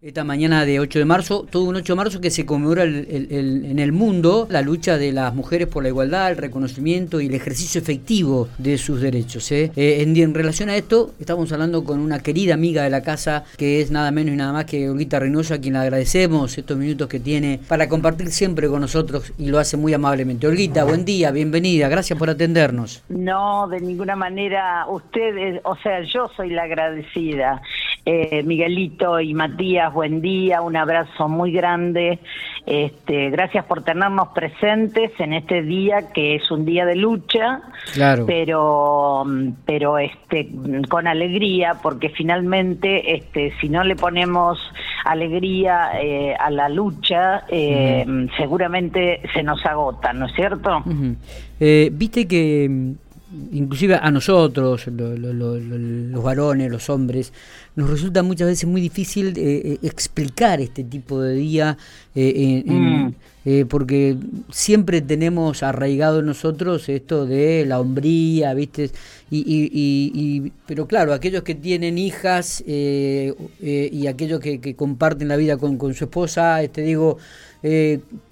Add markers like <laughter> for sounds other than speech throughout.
Esta mañana de 8 de marzo, todo un 8 de marzo que se conmemora en el mundo la lucha de las mujeres por la igualdad, el reconocimiento y el ejercicio efectivo de sus derechos. ¿eh? Eh, en, relación a esto, estamos hablando con una querida amiga de la casa que es nada menos y nada más que Olguita Reynoso, a quien le agradecemos estos minutos que tiene para compartir siempre con nosotros y lo hace muy amablemente. Olguita, buen día, bienvenida, gracias por atendernos. No, de ninguna manera, ustedes, o sea, yo soy la agradecida. Eh, Miguelito y Matías, buen día, un abrazo muy grande. Este, gracias por tenernos presentes en este día que es un día de lucha, claro. pero, pero este, con alegría, porque finalmente, este, si no le ponemos alegría eh, a la lucha, eh, seguramente se nos agota, ¿no es cierto? Viste que inclusive a nosotros, los varones, los hombres, nos resulta muchas veces muy difícil eh, eh, explicar este tipo de día, eh, mm. porque siempre tenemos arraigado en nosotros esto de la hombría, ¿viste? Y, y, pero claro, aquellos que tienen hijas y aquellos que, que, comparten la vida con, con su esposa, te este, digo,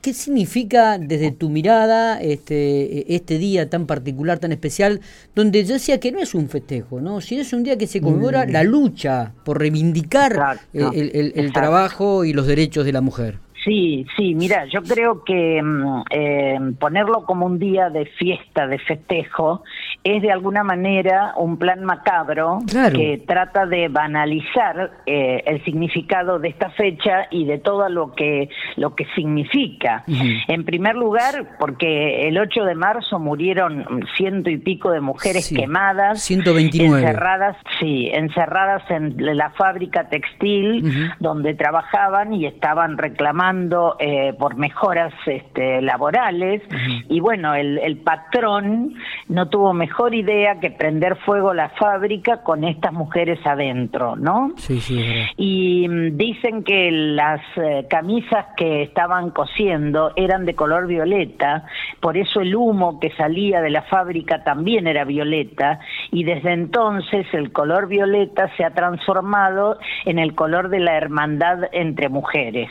¿Qué significa desde tu mirada este, este día tan particular, tan especial, donde yo decía que no es un festejo, ¿no? Si es un día que se conmemora mm. la lucha por reivindicar el trabajo y los derechos de la mujer. Sí, sí, mira, yo creo que mm, eh, ponerlo como un día de fiesta, de festejo, es de alguna manera un plan macabro que trata de banalizar eh, el significado de esta fecha y de todo lo que lo que significa. En primer lugar, porque el 8 de marzo murieron ciento y pico de mujeres quemadas, 129. encerradas, sí, encerradas en la fábrica textil donde trabajaban y estaban reclamando eh, por mejoras este, laborales y bueno, el, patrón no tuvo mejor idea que prender fuego la fábrica con estas mujeres adentro, ¿no? Sí, sí. Y mm, dicen que las eh, camisas que estaban cosiendo eran de color violeta, por eso el humo que salía de la fábrica también era violeta y desde entonces el color violeta se ha transformado en el color de la hermandad entre mujeres.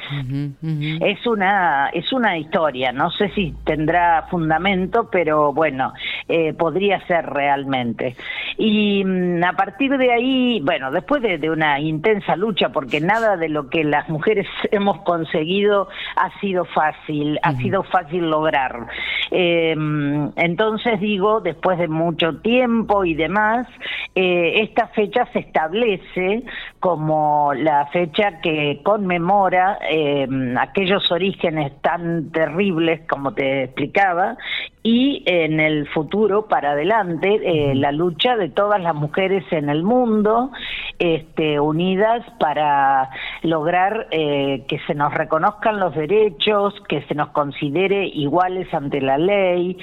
Es una es una historia, no sé si tendrá fundamento, pero bueno, eh, podría ser realmente. Y mm, a partir de ahí, bueno, después de, una intensa lucha, porque nada de lo que las mujeres <laughs> hemos conseguido ha sido fácil, ha sido fácil lograr. Em, entonces digo, después de mucho tiempo y demás, eh, esta fecha se establece como la fecha que conmemora em, aquellos orígenes tan terribles como te explicaba y en el futuro para adelante eh, la lucha de todas las mujeres en el mundo este, unidas para lograr eh, que se nos reconozcan los derechos, que se nos considere iguales ante la ley.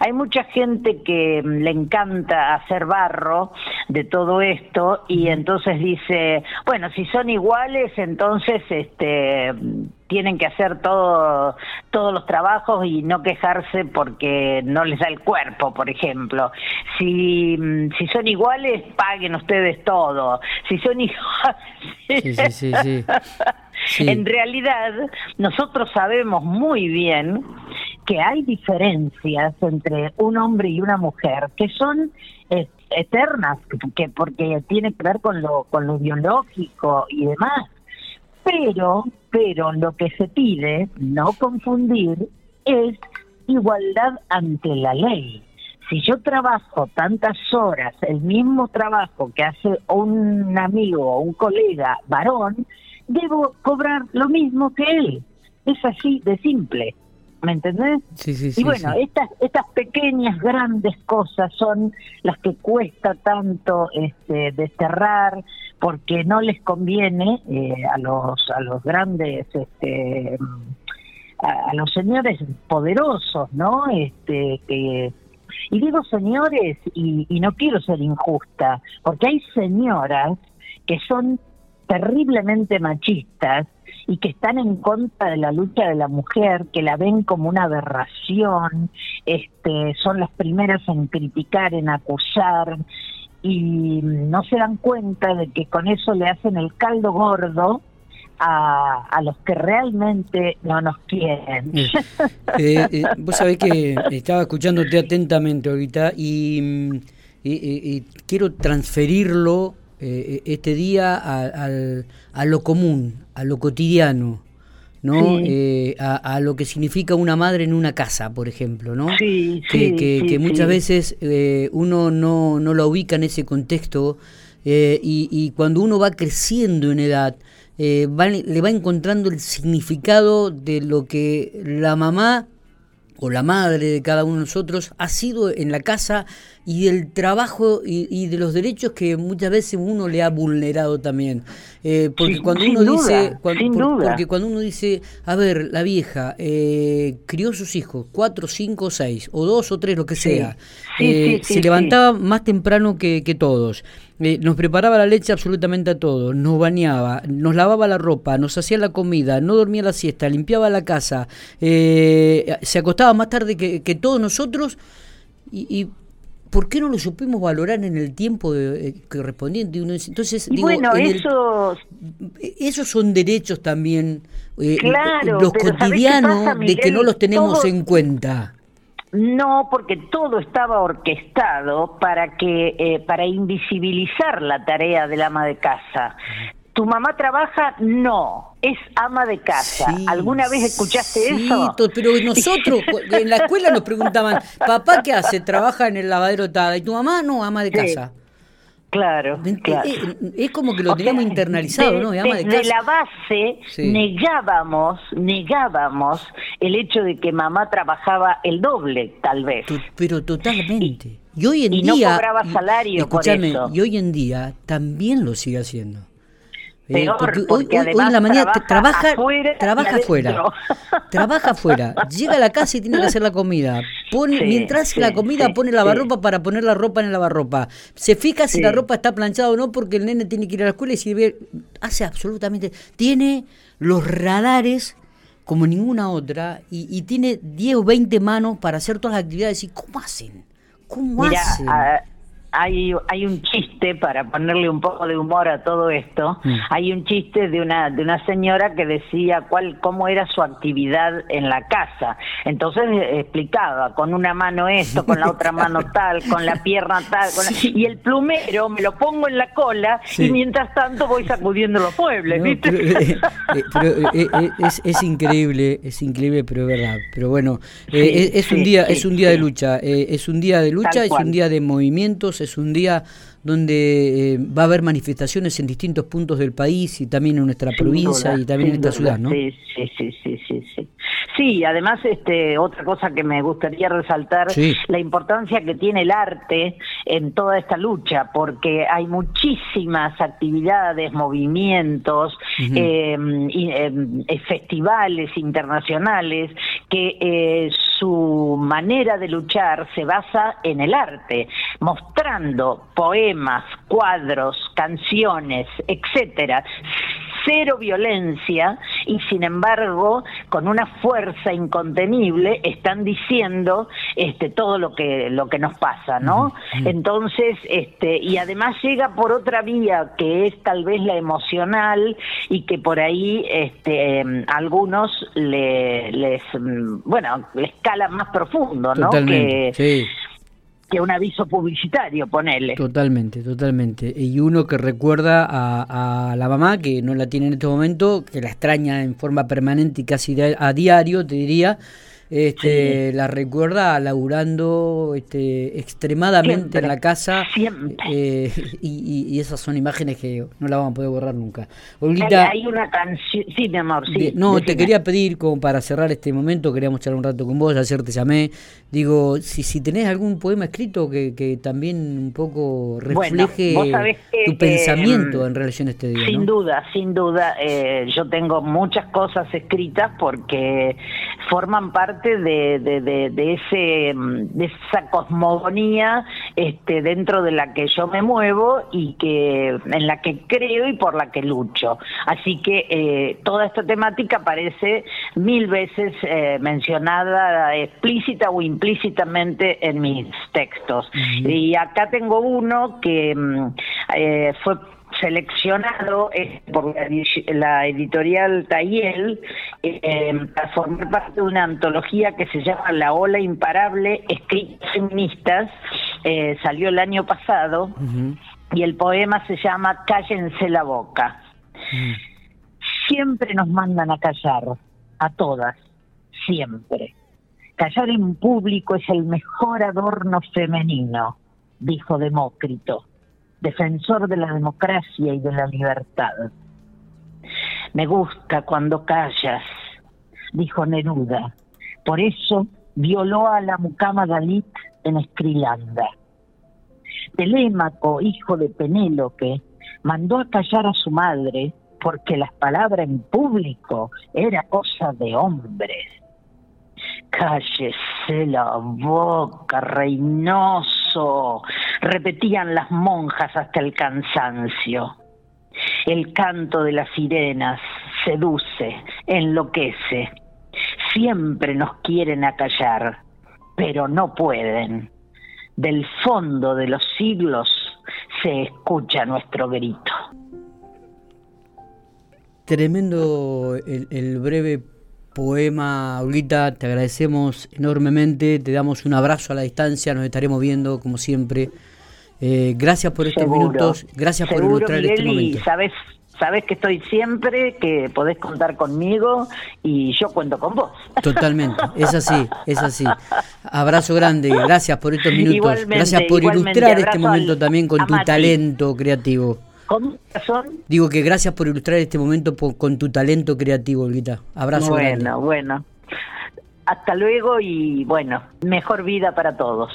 Hay mucha gente que mm, le encanta hacer barro de todo esto y entonces dice, bueno, si son iguales, entonces este tienen que hacer todo, todos los trabajos y no quejarse porque no les da el cuerpo, por ejemplo. Si, mm, si son iguales, paguen ustedes todo. Si son <laughs> iguales... Sí, sí, sí, en realidad, nosotros sabemos muy bien que hay diferencias entre un hombre y una mujer que son eternas, que porque tiene que ver con lo, con lo biológico y demás pero, pero lo que se pide, no confundir, es igualdad ante la ley. Si yo trabajo tantas horas, el mismo trabajo que hace un amigo o un colega varón, debo cobrar lo mismo que él. Es así de simple. ¿Me entendés? Sí, sí, sí. Y bueno, Estas, estas pequeñas, grandes cosas son las que cuesta tanto este, desterrar, porque no les conviene eh, a los a los grandes este a, los señores poderosos no este que y digo señores y, y no quiero ser injusta porque hay señoras que son terriblemente machistas y que están en contra de la lucha de la mujer, que la ven como una aberración, este, son las primeras en criticar, en acusar, y no se dan cuenta de que con eso le hacen el caldo gordo a, los que realmente no nos quieren. <laughs> Eh, eh, vos sabés que estaba escuchándote atentamente ahorita y, mm, y, quiero transferirlo eh, este día a, a, lo común, a lo cotidiano. ¿no? a, lo que significa una madre en una casa, por ejemplo, ¿no? Sí, que, que, muchas veces uno no, no la ubica en ese contexto y, y, cuando uno va creciendo en edad, eh, le va encontrando el significado de lo que la mamá o la madre de cada uno de nosotros ha sido en la casa y del trabajo y, de los derechos que muchas veces uno le ha vulnerado también. Eh, porque cuando uno dice, porque cuando uno dice, a ver, la vieja eh, crió sus hijos, cuatro, cinco, seis, o dos o tres, lo que sea, eh, se levantaba más temprano que, que todos. Nos preparaba la leche absolutamente a todos, nos bañaba, nos lavaba la ropa, nos hacía la comida, no dormía la siesta, limpiaba la casa, se acostaba más tarde que, que todos nosotros y, ¿por qué no lo supimos valorar en el tiempo eh, correspondiente? Entonces, digo, bueno, eso... esos son derechos también, eh, los cotidianos, de que no los tenemos en cuenta. No, porque todo estaba orquestado para que eh, para invisibilizar la tarea del ama de casa. ¿Tu mamá trabaja? No, es ama de casa. ¿Alguna vez escuchaste sí, eso? pero nosotros en la escuela nos preguntaban, papá, ¿qué hace? ¿Trabaja en el lavadero Tada? ¿Y tu mamá? No, ama de casa. Claro, Es, como que lo teníamos internalizado, ¿no? De, desde la base negábamos, negábamos el hecho de que mamá trabajaba el doble, tal vez. pero totalmente. Y, hoy en día. No cobraba salario. Escúchame, y hoy en día también lo sigue haciendo. Eh, porque, hoy, en la mañana trabaja, afuera, trabaja afuera, trabaja afuera, llega a la casa y tiene que hacer la comida. Pone, mientras hace la comida pone la lavarropa para poner la ropa en el lavarropa. Se fija si la ropa está planchada o no porque el nene tiene que ir a la escuela y si ve, hace absolutamente, tiene los radares como ninguna otra y, tiene 10 o 20 manos para hacer todas las actividades. ¿Y cómo hacen? ¿Cómo hacen? hay, hay un chiste para ponerle un poco de humor a todo esto. Mm. Hay un chiste de una de una señora que decía cuál cómo era su actividad en la casa. Entonces eh, explicaba con una mano esto, con la <laughs> otra mano tal, con la pierna tal, y el plumero me lo pongo en la cola y mientras tanto voy sacudiendo los muebles, ¿viste? <laughs> Eh, eh, es, es, increíble, es increíble, pero es verdad. Pero bueno, es, un día es un día de lucha, es un día de lucha, es un día de movimientos es un día donde eh, va a haber manifestaciones en distintos puntos del país y también en nuestra provincia y también en esta ciudad, ¿no? Sí, sí, sí, sí, sí. Sí, además, este, otra cosa que me gustaría resaltar, la importancia que tiene el arte en toda esta lucha, porque hay muchísimas actividades, movimientos, em, em, festivales internacionales que eh, su manera de luchar se basa en el arte, mostrando poemas, cuadros, canciones, etcétera, cero violencia y sin embargo con una fuerza incontenible están diciendo este todo lo que lo que nos pasa no entonces este y además llega por otra vía que es tal vez la emocional y que por ahí este algunos le, les bueno les cala más profundo no que sí que un aviso publicitario, ponele. Totalmente, totalmente. Y uno que recuerda a, la mamá, que no la tiene en este momento, que la extraña en forma permanente y casi a diario, te diría, este, la recuerda laburando este, extremadamente en la casa. Eh, <laughs> y, esas son imágenes que no la vamos a poder borrar nunca. hay, una canción. Sí, mi amor, sí. no, te quería pedir, como para cerrar este momento, queríamos charlar un rato con vos, ayer te llamé. Digo, si, si tenés algún poema escrito que, que también un poco refleje tu pensamiento en relación a este día. Sin duda, sin duda. Eh, yo tengo muchas cosas escritas porque forman parte de, de, de, ese, de esa cosmogonía este, dentro de la que yo me muevo y que en la que creo y por la que lucho. Así que eh, toda esta temática aparece mil veces eh, mencionada explícita o implícitamente en mis textos. Y acá tengo uno que mm, eh, fue seleccionado por la editorial Tayel eh, para formar parte de una antología que se llama La Ola Imparable, escritas feministas, eh, salió el año pasado, y el poema se llama Cállense la boca. Mm. Siempre nos mandan a callar, a todas, siempre. Callar en público es el mejor adorno femenino, dijo Demócrito defensor de la democracia y de la libertad. Me gusta cuando callas, dijo Neruda. Por eso violó a la mucama Dalit en Escrilanda. Telémaco, hijo de Penélope, mandó a callar a su madre porque las palabras en público era cosa de hombres. Cállese la boca, Reynoso, repetían las monjas hasta el cansancio. El canto de las sirenas seduce, enloquece. Siempre nos quieren acallar, pero no pueden. Del fondo de los siglos se escucha nuestro grito. Tremendo el, el breve poema, Olguita, te agradecemos enormemente, te damos un abrazo a la distancia, nos estaremos viendo como siempre. Eh, gracias por estos minutos, gracias por ilustrar este momento. sabes, sabes que estoy siempre, que podés contar conmigo y yo cuento con vos. Totalmente, <laughs> es así, es así. Abrazo grande, gracias por estos minutos, gracias por ilustrar este momento también con tu talento creativo. Digo que gracias por ilustrar este momento con tu talento creativo, Olguita. Abrazo. Bueno, bueno. Hasta luego y bueno, mejor vida para todos.